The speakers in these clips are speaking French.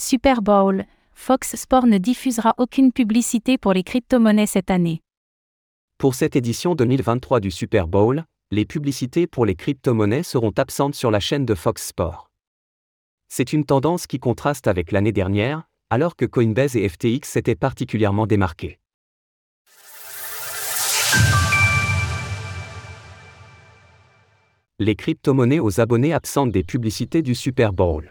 Super Bowl, Fox Sports ne diffusera aucune publicité pour les crypto-monnaies cette année. Pour cette édition 2023 du Super Bowl, les publicités pour les crypto-monnaies seront absentes sur la chaîne de Fox Sports. C'est une tendance qui contraste avec l'année dernière, alors que Coinbase et FTX s'étaient particulièrement démarqués. Les crypto-monnaies aux abonnés absentes des publicités du Super Bowl.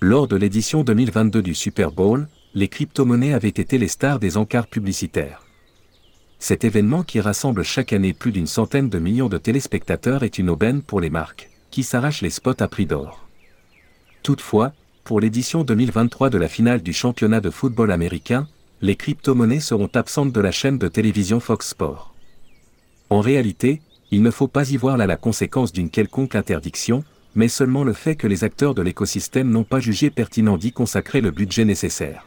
Lors de l'édition 2022 du Super Bowl, les crypto-monnaies avaient été les stars des encarts publicitaires. Cet événement qui rassemble chaque année plus d'une centaine de millions de téléspectateurs est une aubaine pour les marques, qui s'arrachent les spots à prix d'or. Toutefois, pour l'édition 2023 de la finale du championnat de football américain, les crypto-monnaies seront absentes de la chaîne de télévision Fox Sports. En réalité, il ne faut pas y voir là la conséquence d'une quelconque interdiction, mais seulement le fait que les acteurs de l'écosystème n'ont pas jugé pertinent d'y consacrer le budget nécessaire.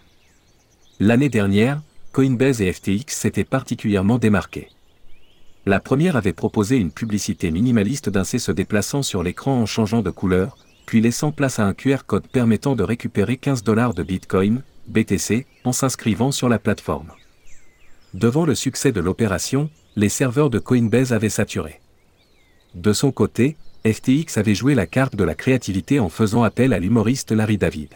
L'année dernière, Coinbase et FTX s'étaient particulièrement démarqués. La première avait proposé une publicité minimaliste d'un C se déplaçant sur l'écran en changeant de couleur, puis laissant place à un QR code permettant de récupérer 15 dollars de Bitcoin, BTC, en s'inscrivant sur la plateforme. Devant le succès de l'opération, les serveurs de Coinbase avaient saturé. De son côté, FTX avait joué la carte de la créativité en faisant appel à l'humoriste Larry David.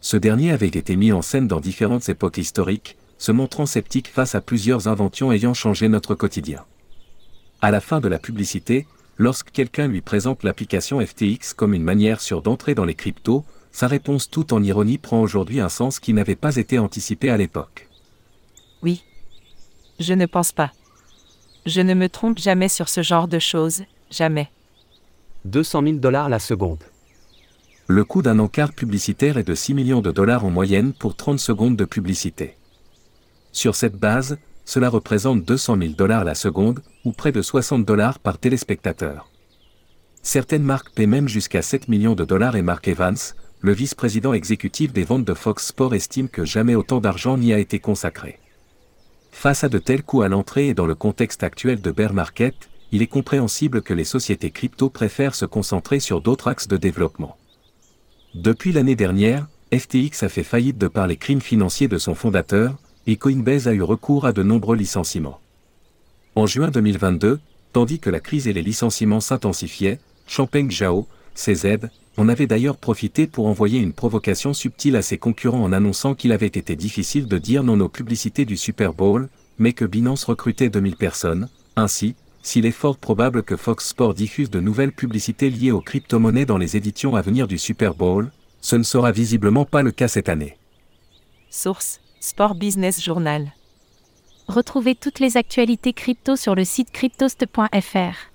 Ce dernier avait été mis en scène dans différentes époques historiques, se montrant sceptique face à plusieurs inventions ayant changé notre quotidien. À la fin de la publicité, lorsque quelqu'un lui présente l'application FTX comme une manière sûre d'entrer dans les cryptos, sa réponse tout en ironie prend aujourd'hui un sens qui n'avait pas été anticipé à l'époque. Oui. Je ne pense pas. Je ne me trompe jamais sur ce genre de choses, jamais. 200 000 dollars la seconde. Le coût d'un encart publicitaire est de 6 millions de dollars en moyenne pour 30 secondes de publicité. Sur cette base, cela représente 200 000 dollars la seconde, ou près de 60 dollars par téléspectateur. Certaines marques paient même jusqu'à 7 millions de dollars et Mark Evans, le vice-président exécutif des ventes de Fox Sports estime que jamais autant d'argent n'y a été consacré. Face à de tels coûts à l'entrée et dans le contexte actuel de bear market, il est compréhensible que les sociétés crypto préfèrent se concentrer sur d'autres axes de développement. Depuis l'année dernière, FTX a fait faillite de par les crimes financiers de son fondateur, et Coinbase a eu recours à de nombreux licenciements. En juin 2022, tandis que la crise et les licenciements s'intensifiaient, Champagne Zhao, CZ, en avait d'ailleurs profité pour envoyer une provocation subtile à ses concurrents en annonçant qu'il avait été difficile de dire non aux publicités du Super Bowl, mais que Binance recrutait 2000 personnes. Ainsi, s'il est fort probable que Fox Sports diffuse de nouvelles publicités liées aux crypto-monnaies dans les éditions à venir du Super Bowl, ce ne sera visiblement pas le cas cette année. Source Sport Business Journal. Retrouvez toutes les actualités crypto sur le site cryptost.fr.